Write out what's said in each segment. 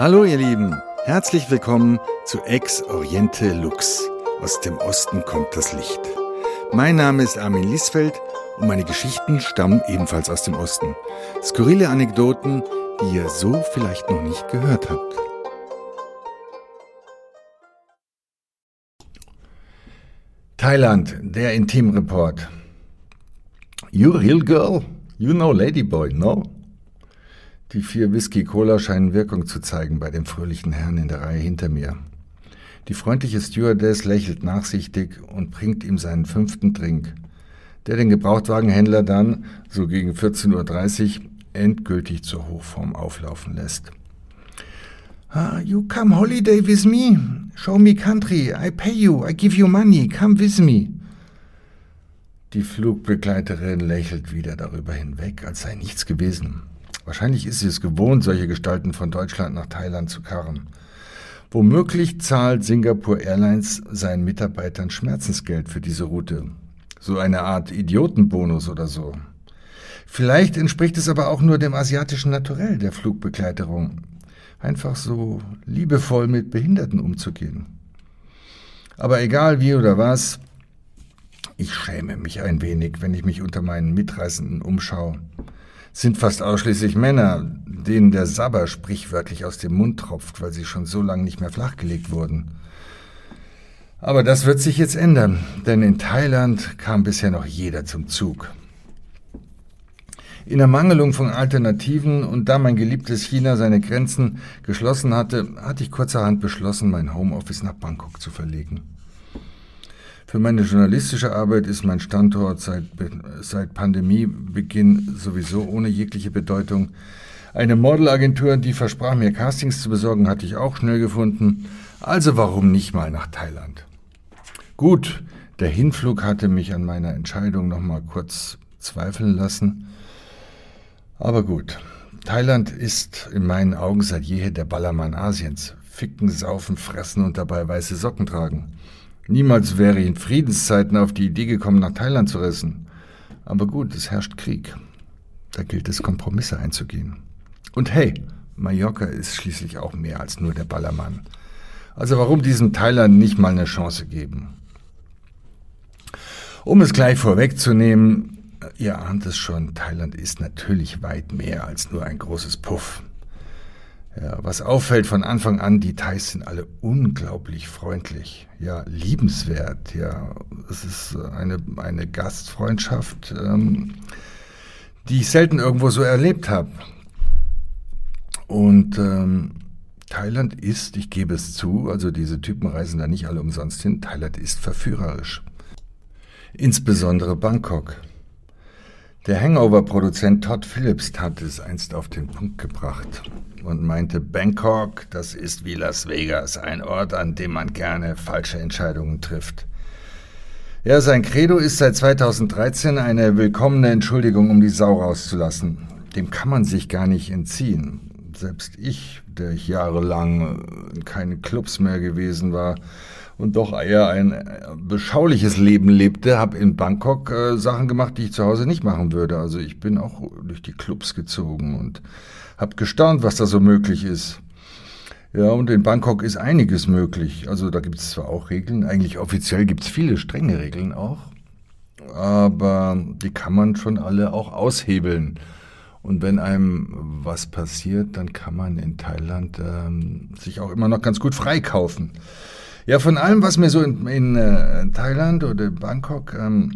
Hallo ihr Lieben, herzlich willkommen zu Ex Oriente Lux. Aus dem Osten kommt das Licht. Mein Name ist Armin Liesfeld und meine Geschichten stammen ebenfalls aus dem Osten. Skurrile Anekdoten, die ihr so vielleicht noch nicht gehört habt. Thailand, der Intimreport. You real girl? You know Ladyboy, no? Die vier Whisky-Cola scheinen Wirkung zu zeigen bei dem fröhlichen Herrn in der Reihe hinter mir. Die freundliche Stewardess lächelt nachsichtig und bringt ihm seinen fünften Drink, der den Gebrauchtwagenhändler dann, so gegen 14.30 Uhr, endgültig zur Hochform auflaufen lässt. Ah, you come holiday with me. Show me country. I pay you. I give you money. Come with me. Die Flugbegleiterin lächelt wieder darüber hinweg, als sei nichts gewesen. Wahrscheinlich ist sie es gewohnt, solche Gestalten von Deutschland nach Thailand zu karren. Womöglich zahlt Singapore Airlines seinen Mitarbeitern Schmerzensgeld für diese Route. So eine Art Idiotenbonus oder so. Vielleicht entspricht es aber auch nur dem asiatischen Naturell der Flugbegleiterung, einfach so liebevoll mit Behinderten umzugehen. Aber egal wie oder was, ich schäme mich ein wenig, wenn ich mich unter meinen Mitreisenden umschaue sind fast ausschließlich Männer, denen der Sabber sprichwörtlich aus dem Mund tropft, weil sie schon so lange nicht mehr flachgelegt wurden. Aber das wird sich jetzt ändern, denn in Thailand kam bisher noch jeder zum Zug. In Ermangelung von Alternativen und da mein geliebtes China seine Grenzen geschlossen hatte, hatte ich kurzerhand beschlossen, mein Homeoffice nach Bangkok zu verlegen. Für meine journalistische Arbeit ist mein Standort seit, seit Pandemiebeginn sowieso ohne jegliche Bedeutung. Eine Modelagentur, die versprach mir Castings zu besorgen, hatte ich auch schnell gefunden. Also warum nicht mal nach Thailand? Gut, der Hinflug hatte mich an meiner Entscheidung noch mal kurz zweifeln lassen. Aber gut, Thailand ist in meinen Augen seit jeher der Ballermann Asiens. Ficken, saufen, fressen und dabei weiße Socken tragen. Niemals wäre ich in Friedenszeiten auf die Idee gekommen, nach Thailand zu reisen. Aber gut, es herrscht Krieg. Da gilt es, Kompromisse einzugehen. Und hey, Mallorca ist schließlich auch mehr als nur der Ballermann. Also warum diesem Thailand nicht mal eine Chance geben? Um es gleich vorwegzunehmen, ihr ahnt es schon, Thailand ist natürlich weit mehr als nur ein großes Puff. Ja, was auffällt von Anfang an, die Thais sind alle unglaublich freundlich, ja, liebenswert, ja. Es ist eine, eine Gastfreundschaft, ähm, die ich selten irgendwo so erlebt habe. Und ähm, Thailand ist, ich gebe es zu, also diese Typen reisen da nicht alle umsonst hin, Thailand ist verführerisch. Insbesondere Bangkok. Der Hangover-Produzent Todd Phillips hat es einst auf den Punkt gebracht und meinte, Bangkok, das ist wie Las Vegas, ein Ort, an dem man gerne falsche Entscheidungen trifft. Ja, sein Credo ist seit 2013 eine willkommene Entschuldigung, um die Sau rauszulassen. Dem kann man sich gar nicht entziehen. Selbst ich, der ich jahrelang in keinen Clubs mehr gewesen war, und doch eher ein äh, beschauliches Leben lebte, habe in Bangkok äh, Sachen gemacht, die ich zu Hause nicht machen würde. Also ich bin auch durch die Clubs gezogen und habe gestaunt, was da so möglich ist. Ja, und in Bangkok ist einiges möglich. Also da gibt es zwar auch Regeln, eigentlich offiziell gibt es viele strenge Regeln auch, aber die kann man schon alle auch aushebeln. Und wenn einem was passiert, dann kann man in Thailand ähm, sich auch immer noch ganz gut freikaufen. Ja, von allem, was mir so in, in äh, Thailand oder Bangkok ähm,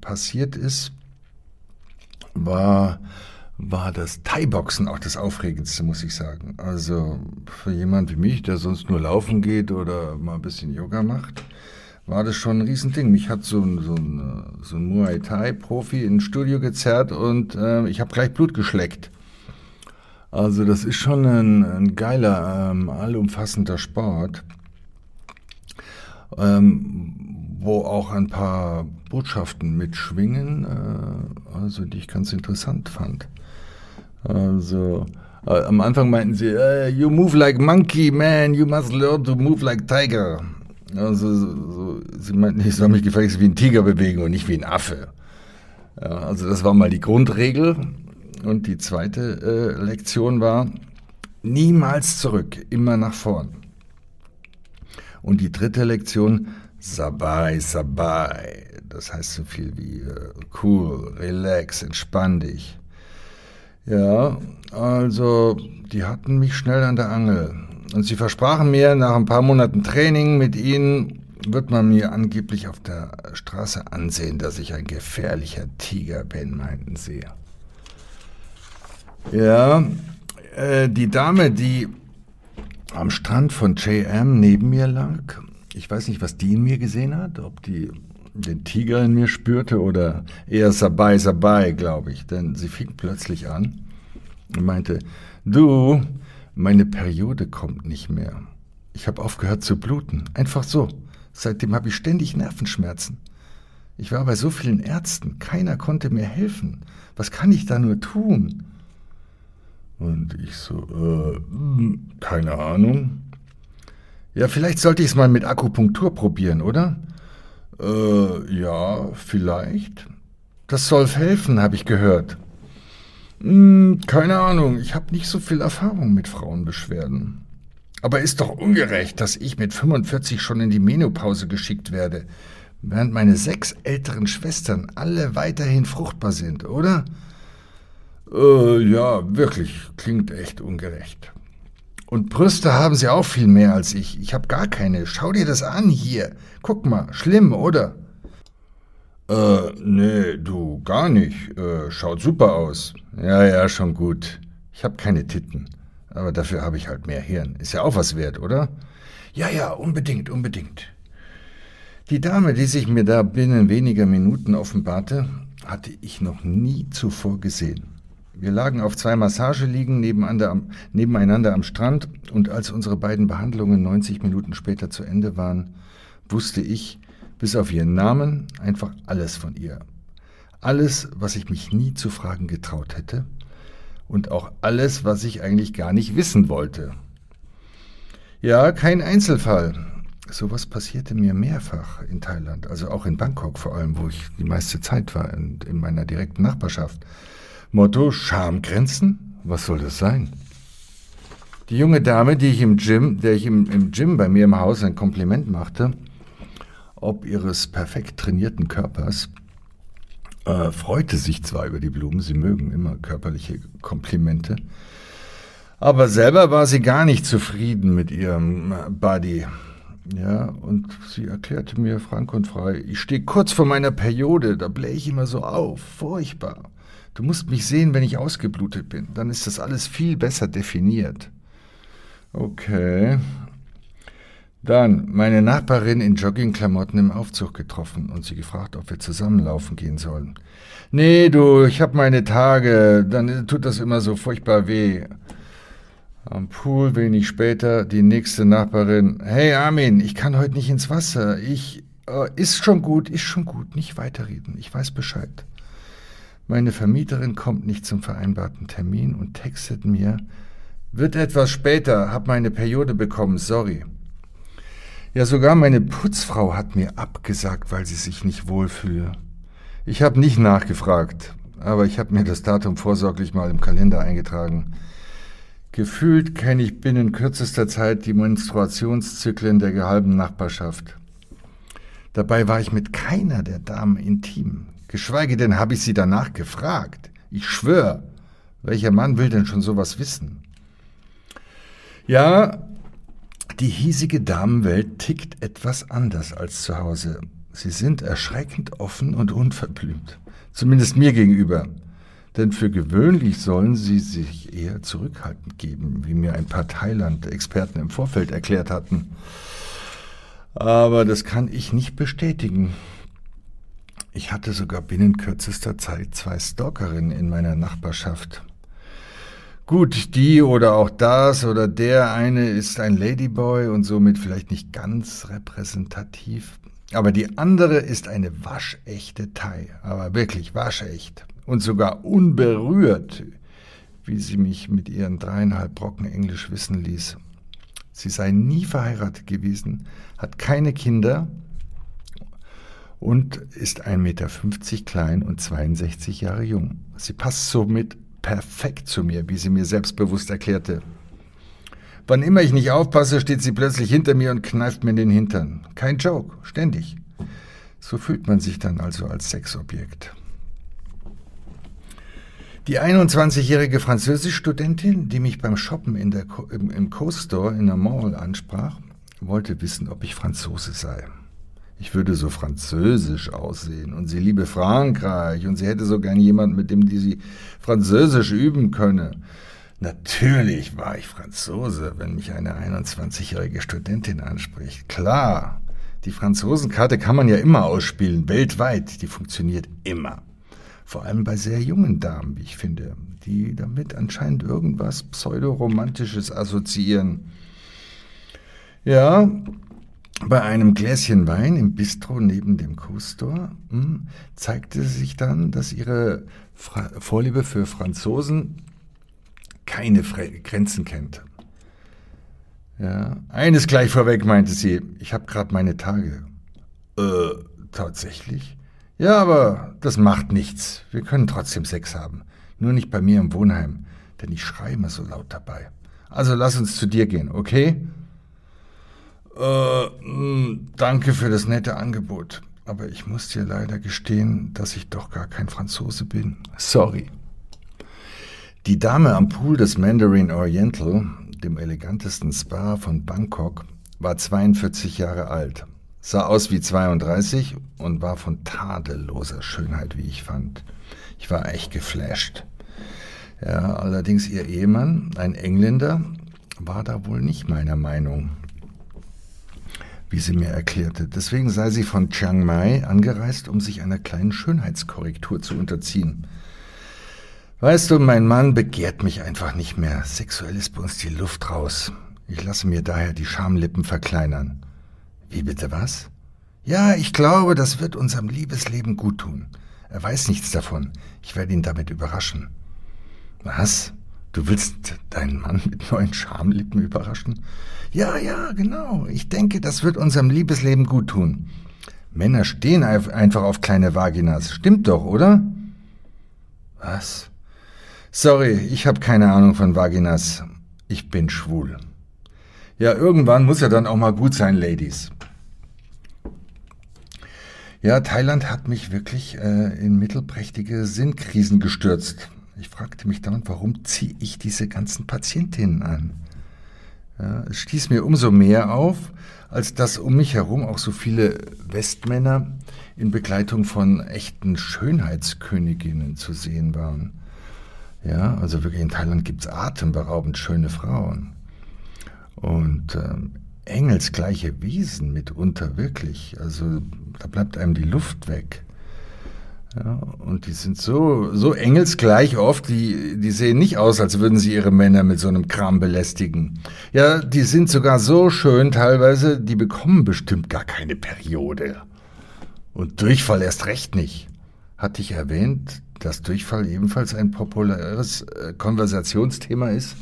passiert ist, war, war das Thai-Boxen auch das Aufregendste, muss ich sagen. Also für jemand wie mich, der sonst nur laufen geht oder mal ein bisschen Yoga macht, war das schon ein Riesending. Mich hat so ein, so ein, so ein Muay Thai-Profi ins Studio gezerrt und äh, ich habe gleich Blut geschleckt. Also das ist schon ein, ein geiler, ähm, allumfassender Sport ähm, wo auch ein paar Botschaften mitschwingen, äh, also die ich ganz interessant fand. Also äh, am Anfang meinten sie, äh, you move like monkey, man, you must learn to move like tiger. Also so, sie meinten, ich soll mich gefälligst wie ein Tiger bewegen und nicht wie ein Affe. Ja, also das war mal die Grundregel. Und die zweite äh, Lektion war, Niemals zurück, immer nach vorn. Und die dritte Lektion, Sabai, Sabai. Das heißt so viel wie äh, cool, relax, entspann dich. Ja, also die hatten mich schnell an der Angel. Und sie versprachen mir, nach ein paar Monaten Training mit ihnen wird man mir angeblich auf der Straße ansehen, dass ich ein gefährlicher Tiger bin, meinten sie. Ja, äh, die Dame, die am Strand von JM neben mir lag, ich weiß nicht, was die in mir gesehen hat, ob die den Tiger in mir spürte oder eher Sabai Sabai, glaube ich, denn sie fing plötzlich an und meinte, du, meine Periode kommt nicht mehr. Ich habe aufgehört zu bluten, einfach so. Seitdem habe ich ständig Nervenschmerzen. Ich war bei so vielen Ärzten, keiner konnte mir helfen. Was kann ich da nur tun? Und ich so, äh, hm, keine Ahnung. Ja, vielleicht sollte ich es mal mit Akupunktur probieren, oder? Äh, ja, vielleicht. Das soll helfen, habe ich gehört. Hm, keine Ahnung, ich habe nicht so viel Erfahrung mit Frauenbeschwerden. Aber ist doch ungerecht, dass ich mit 45 schon in die Menopause geschickt werde, während meine sechs älteren Schwestern alle weiterhin fruchtbar sind, oder? Äh, ja, wirklich, klingt echt ungerecht. Und Brüste haben sie auch viel mehr als ich. Ich habe gar keine. Schau dir das an hier. Guck mal, schlimm, oder? Äh, nee, du, gar nicht. Äh, schaut super aus. Ja, ja, schon gut. Ich habe keine Titten. Aber dafür habe ich halt mehr Hirn. Ist ja auch was wert, oder? Ja, ja, unbedingt, unbedingt. Die Dame, die sich mir da binnen weniger Minuten offenbarte, hatte ich noch nie zuvor gesehen. Wir lagen auf zwei Massageliegen nebeneinander am Strand und als unsere beiden Behandlungen 90 Minuten später zu Ende waren, wusste ich, bis auf ihren Namen, einfach alles von ihr. Alles, was ich mich nie zu fragen getraut hätte und auch alles, was ich eigentlich gar nicht wissen wollte. Ja, kein Einzelfall. Sowas passierte mir mehrfach in Thailand, also auch in Bangkok vor allem, wo ich die meiste Zeit war, in, in meiner direkten Nachbarschaft. Motto Schamgrenzen? Was soll das sein? Die junge Dame, die ich im Gym, der ich im, im Gym bei mir im Haus ein Kompliment machte, ob ihres perfekt trainierten Körpers, äh, freute sich zwar über die Blumen, sie mögen immer körperliche Komplimente, aber selber war sie gar nicht zufrieden mit ihrem Body. Ja, und sie erklärte mir frank und frei, ich stehe kurz vor meiner Periode, da blähe ich immer so auf, furchtbar. Du musst mich sehen, wenn ich ausgeblutet bin. Dann ist das alles viel besser definiert. Okay. Dann meine Nachbarin in Joggingklamotten im Aufzug getroffen und sie gefragt, ob wir zusammenlaufen gehen sollen. Nee, du, ich hab meine Tage, dann tut das immer so furchtbar weh. Am Pool wenig später die nächste Nachbarin. Hey Armin, ich kann heute nicht ins Wasser. Ich, äh, ist schon gut, ist schon gut, nicht weiterreden. Ich weiß Bescheid. Meine Vermieterin kommt nicht zum vereinbarten Termin und textet mir, wird etwas später, hab meine Periode bekommen, sorry. Ja, sogar meine Putzfrau hat mir abgesagt, weil sie sich nicht wohlfühle. Ich habe nicht nachgefragt, aber ich habe mir das Datum vorsorglich mal im Kalender eingetragen. Gefühlt kenne ich binnen kürzester Zeit die Menstruationszyklen der gehalben Nachbarschaft. Dabei war ich mit keiner der Damen intim. Geschweige denn habe ich sie danach gefragt. Ich schwör, welcher Mann will denn schon sowas wissen? Ja, die hiesige Damenwelt tickt etwas anders als zu Hause. Sie sind erschreckend offen und unverblümt. Zumindest mir gegenüber. Denn für gewöhnlich sollen sie sich eher zurückhaltend geben, wie mir ein paar Thailand-Experten im Vorfeld erklärt hatten. Aber das kann ich nicht bestätigen. Ich hatte sogar binnen kürzester Zeit zwei Stalkerinnen in meiner Nachbarschaft. Gut, die oder auch das oder der eine ist ein Ladyboy und somit vielleicht nicht ganz repräsentativ. Aber die andere ist eine waschechte Thai, aber wirklich waschecht und sogar unberührt, wie sie mich mit ihren dreieinhalb Brocken Englisch wissen ließ. Sie sei nie verheiratet gewesen, hat keine Kinder und ist 1,50 Meter klein und 62 Jahre jung. Sie passt somit perfekt zu mir, wie sie mir selbstbewusst erklärte. Wann immer ich nicht aufpasse, steht sie plötzlich hinter mir und kneift mir in den Hintern. Kein Joke, ständig. So fühlt man sich dann also als Sexobjekt. Die 21-jährige Französischstudentin, die mich beim Shoppen in der, im, im Co-Store in der Mall ansprach, wollte wissen, ob ich Franzose sei. Ich würde so französisch aussehen und sie liebe Frankreich und sie hätte so gern jemand, mit dem die sie Französisch üben könne. Natürlich war ich Franzose, wenn mich eine 21-jährige Studentin anspricht. Klar, die Franzosenkarte kann man ja immer ausspielen, weltweit, die funktioniert immer. Vor allem bei sehr jungen Damen, wie ich finde, die damit anscheinend irgendwas pseudoromantisches assoziieren. Ja, bei einem Gläschen Wein im Bistro neben dem Co-Store hm, zeigte sich dann, dass ihre Fra Vorliebe für Franzosen keine Fre Grenzen kennt. Ja, eines gleich vorweg, meinte sie, ich habe gerade meine Tage. Äh, tatsächlich? Ja, aber das macht nichts. Wir können trotzdem Sex haben. Nur nicht bei mir im Wohnheim, denn ich schreie immer so laut dabei. Also lass uns zu dir gehen, okay? Äh, hm, danke für das nette Angebot. Aber ich muss dir leider gestehen, dass ich doch gar kein Franzose bin. Sorry. Die Dame am Pool des Mandarin Oriental, dem elegantesten Spa von Bangkok, war 42 Jahre alt, sah aus wie 32 und war von tadelloser Schönheit, wie ich fand. Ich war echt geflasht. Ja, allerdings ihr Ehemann, ein Engländer, war da wohl nicht meiner Meinung wie sie mir erklärte. Deswegen sei sie von Chiang Mai angereist, um sich einer kleinen Schönheitskorrektur zu unterziehen. Weißt du, mein Mann begehrt mich einfach nicht mehr. Sexuell ist bei uns die Luft raus. Ich lasse mir daher die Schamlippen verkleinern. Wie bitte was? Ja, ich glaube, das wird unserem Liebesleben gut tun. Er weiß nichts davon. Ich werde ihn damit überraschen. Was? Du willst deinen Mann mit neuen Schamlippen überraschen? Ja, ja, genau. Ich denke, das wird unserem Liebesleben gut tun. Männer stehen einfach auf kleine Vaginas. Stimmt doch, oder? Was? Sorry, ich habe keine Ahnung von Vaginas. Ich bin schwul. Ja, irgendwann muss ja dann auch mal gut sein, Ladies. Ja, Thailand hat mich wirklich äh, in mittelprächtige Sinnkrisen gestürzt. Ich fragte mich dann, warum ziehe ich diese ganzen Patientinnen an? Ja, es stieß mir umso mehr auf, als dass um mich herum auch so viele Westmänner in Begleitung von echten Schönheitsköniginnen zu sehen waren. Ja, also wirklich in Thailand gibt es atemberaubend schöne Frauen. Und ähm, engelsgleiche Wesen mitunter, wirklich. Also da bleibt einem die Luft weg. Ja, und die sind so, so engelsgleich oft, die, die sehen nicht aus, als würden sie ihre Männer mit so einem Kram belästigen. Ja, die sind sogar so schön teilweise, die bekommen bestimmt gar keine Periode. Und Durchfall erst recht nicht. Hatte ich erwähnt, dass Durchfall ebenfalls ein populäres äh, Konversationsthema ist?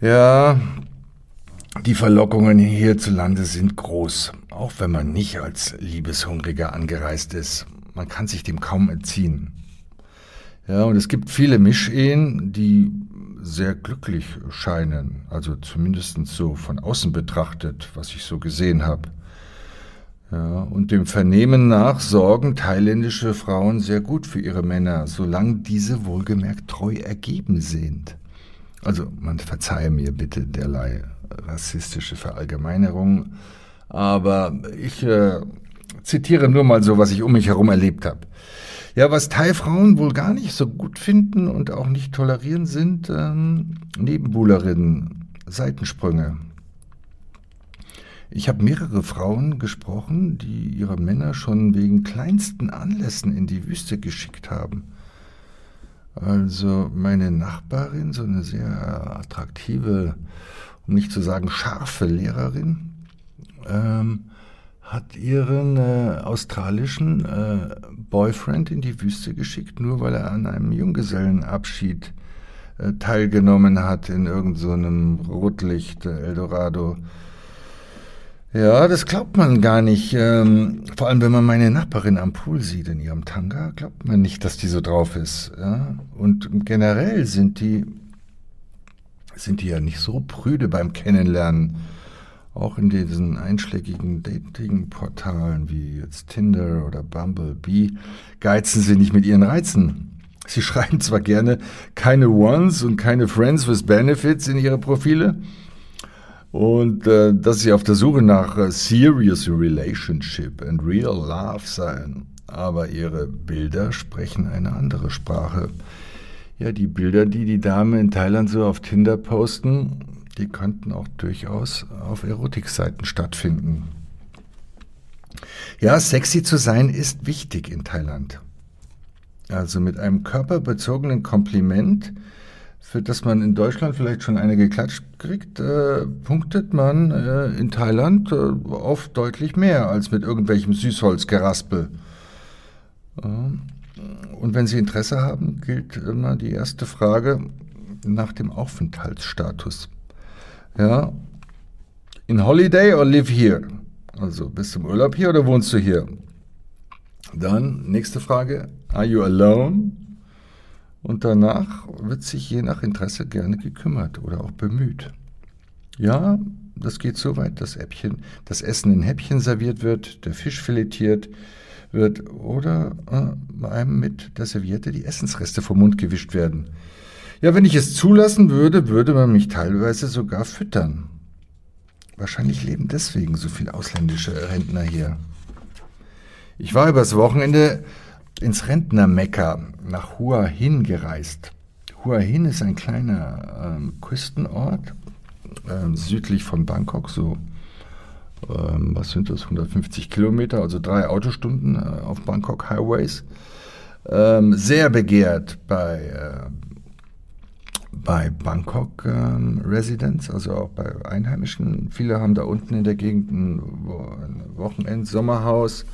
Ja, die Verlockungen hierzulande sind groß, auch wenn man nicht als Liebeshungriger angereist ist. Man kann sich dem kaum entziehen. Ja, und es gibt viele Mischehen, die sehr glücklich scheinen, also zumindest so von außen betrachtet, was ich so gesehen habe. Ja, und dem Vernehmen nach sorgen thailändische Frauen sehr gut für ihre Männer, solange diese wohlgemerkt treu ergeben sind. Also man verzeihe mir bitte derlei rassistische Verallgemeinerung, aber ich äh, zitiere nur mal so, was ich um mich herum erlebt habe. Ja, was Thai-Frauen wohl gar nicht so gut finden und auch nicht tolerieren, sind ähm, Nebenbuhlerinnen, Seitensprünge. Ich habe mehrere Frauen gesprochen, die ihre Männer schon wegen kleinsten Anlässen in die Wüste geschickt haben. Also meine Nachbarin, so eine sehr attraktive um nicht zu sagen scharfe Lehrerin, ähm, hat ihren äh, australischen äh, Boyfriend in die Wüste geschickt, nur weil er an einem Junggesellenabschied äh, teilgenommen hat in irgendeinem so Rotlicht äh, Eldorado. Ja, das glaubt man gar nicht. Ähm, vor allem, wenn man meine Nachbarin am Pool sieht in ihrem Tanga, glaubt man nicht, dass die so drauf ist. Ja? Und generell sind die sind die ja nicht so prüde beim Kennenlernen. Auch in diesen einschlägigen Dating-Portalen wie jetzt Tinder oder Bumblebee geizen sie nicht mit ihren Reizen. Sie schreiben zwar gerne keine Ones und keine Friends with Benefits in ihre Profile und äh, dass sie auf der Suche nach äh, Serious Relationship and Real Love seien, aber ihre Bilder sprechen eine andere Sprache. Ja, die Bilder, die die Damen in Thailand so auf Tinder posten, die könnten auch durchaus auf Erotikseiten stattfinden. Ja, sexy zu sein ist wichtig in Thailand. Also mit einem körperbezogenen Kompliment, für das man in Deutschland vielleicht schon eine geklatscht kriegt, äh, punktet man äh, in Thailand äh, oft deutlich mehr als mit irgendwelchem Süßholzgeraspel. Und wenn Sie Interesse haben, gilt immer die erste Frage nach dem Aufenthaltsstatus. Ja, in Holiday or live here? Also bist du im Urlaub hier oder wohnst du hier? Dann nächste Frage, are you alone? Und danach wird sich je nach Interesse gerne gekümmert oder auch bemüht. Ja, das geht so weit, dass Äppchen, das Essen in Häppchen serviert wird, der Fisch filetiert wird oder äh, einem mit der Serviette die Essensreste vom Mund gewischt werden. Ja, wenn ich es zulassen würde, würde man mich teilweise sogar füttern. Wahrscheinlich leben deswegen so viele ausländische Rentner hier. Ich war übers Wochenende ins Rentnermekka nach Hua Hin gereist. Hua Hin ist ein kleiner ähm, Küstenort ähm, südlich von Bangkok, so ähm, was sind das, 150 Kilometer, also drei Autostunden äh, auf Bangkok Highways. Ähm, sehr begehrt bei äh, bei Bangkok ähm, Residents, also auch bei Einheimischen. Viele haben da unten in der Gegend ein, Wochenend-Sommerhaus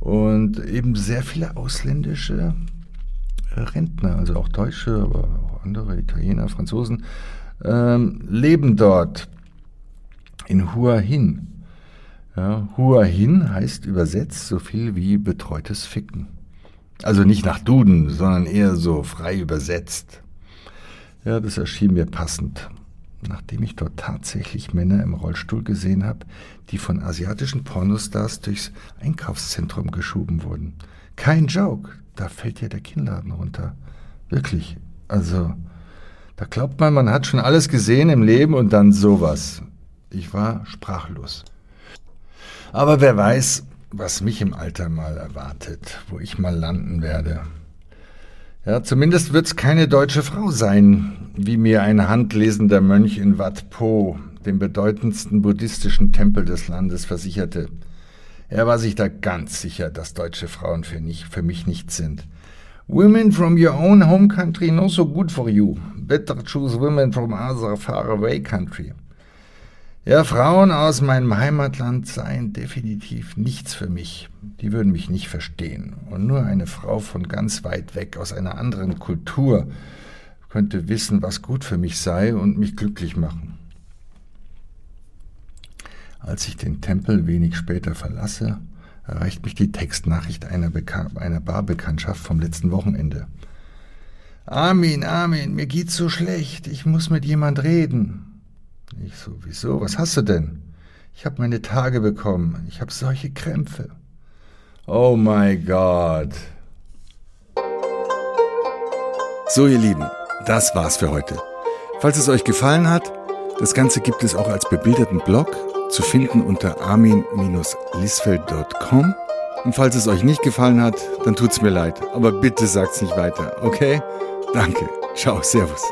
und eben sehr viele ausländische Rentner, also auch Deutsche, aber auch andere, Italiener, Franzosen, ähm, leben dort in Hua Hin. Ja, Hua Hin heißt übersetzt so viel wie betreutes Ficken. Also nicht nach Duden, sondern eher so frei übersetzt. Ja, das erschien mir passend, nachdem ich dort tatsächlich Männer im Rollstuhl gesehen habe, die von asiatischen Pornostars durchs Einkaufszentrum geschoben wurden. Kein Joke, da fällt ja der Kinnladen runter. Wirklich. Also, da glaubt man, man hat schon alles gesehen im Leben und dann sowas. Ich war sprachlos. Aber wer weiß, was mich im Alter mal erwartet, wo ich mal landen werde. Ja, zumindest wird es keine deutsche Frau sein, wie mir ein handlesender Mönch in Wat Po, dem bedeutendsten buddhistischen Tempel des Landes, versicherte. Er war sich da ganz sicher, dass deutsche Frauen für, nicht, für mich nichts sind. Women from your own home country not so good for you. Better choose women from other far away country. Ja, Frauen aus meinem Heimatland seien definitiv nichts für mich. Die würden mich nicht verstehen. Und nur eine Frau von ganz weit weg, aus einer anderen Kultur, könnte wissen, was gut für mich sei und mich glücklich machen. Als ich den Tempel wenig später verlasse, erreicht mich die Textnachricht einer, einer Barbekanntschaft vom letzten Wochenende. Armin, Armin, mir geht's so schlecht, ich muss mit jemand reden. Ich so, wieso? Was hast du denn? Ich habe meine Tage bekommen. Ich habe solche Krämpfe. Oh mein Gott. So, ihr Lieben, das war's für heute. Falls es euch gefallen hat, das Ganze gibt es auch als bebilderten Blog zu finden unter armin-lisfeld.com. Und falls es euch nicht gefallen hat, dann tut's mir leid. Aber bitte sagt's nicht weiter, okay? Danke. Ciao, Servus.